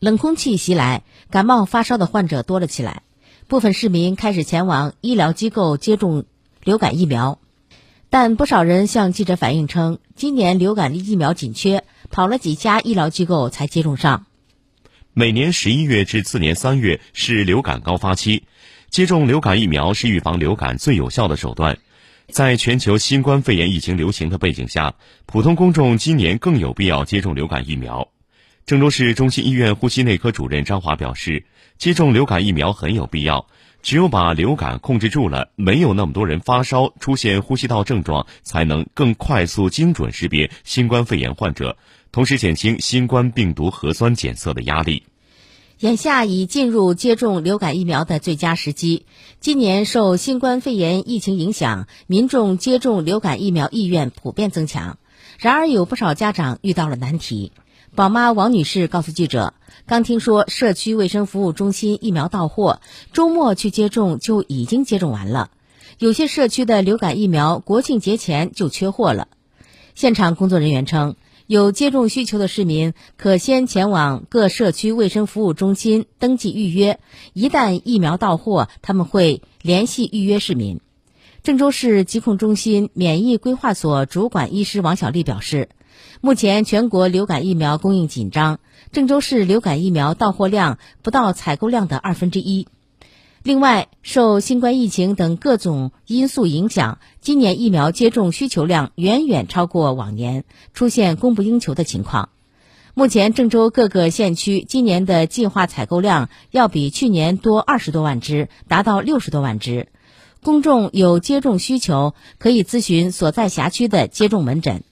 冷空气袭来，感冒发烧的患者多了起来，部分市民开始前往医疗机构接种流感疫苗。但不少人向记者反映称，今年流感疫苗紧缺，跑了几家医疗机构才接种上。每年十一月至次年三月是流感高发期，接种流感疫苗是预防流感最有效的手段。在全球新冠肺炎疫情流行的背景下，普通公众今年更有必要接种流感疫苗。郑州市中心医院呼吸内科主任张华表示，接种流感疫苗很有必要。只有把流感控制住了，没有那么多人发烧、出现呼吸道症状，才能更快速、精准识别新冠肺炎患者。同时减轻新冠病毒核酸检测的压力。眼下已进入接种流感疫苗的最佳时机。今年受新冠肺炎疫情影响，民众接种流感疫苗意愿普遍增强。然而，有不少家长遇到了难题。宝妈王女士告诉记者，刚听说社区卫生服务中心疫苗到货，周末去接种就已经接种完了。有些社区的流感疫苗国庆节前就缺货了。现场工作人员称。有接种需求的市民可先前往各社区卫生服务中心登记预约，一旦疫苗到货，他们会联系预约市民。郑州市疾控中心免疫规划所主管医师王小丽表示，目前全国流感疫苗供应紧张，郑州市流感疫苗到货量不到采购量的二分之一。另外，受新冠疫情等各种因素影响，今年疫苗接种需求量远远超过往年，出现供不应求的情况。目前，郑州各个县区今年的计划采购量要比去年多二十多万只，达到六十多万只。公众有接种需求，可以咨询所在辖区的接种门诊。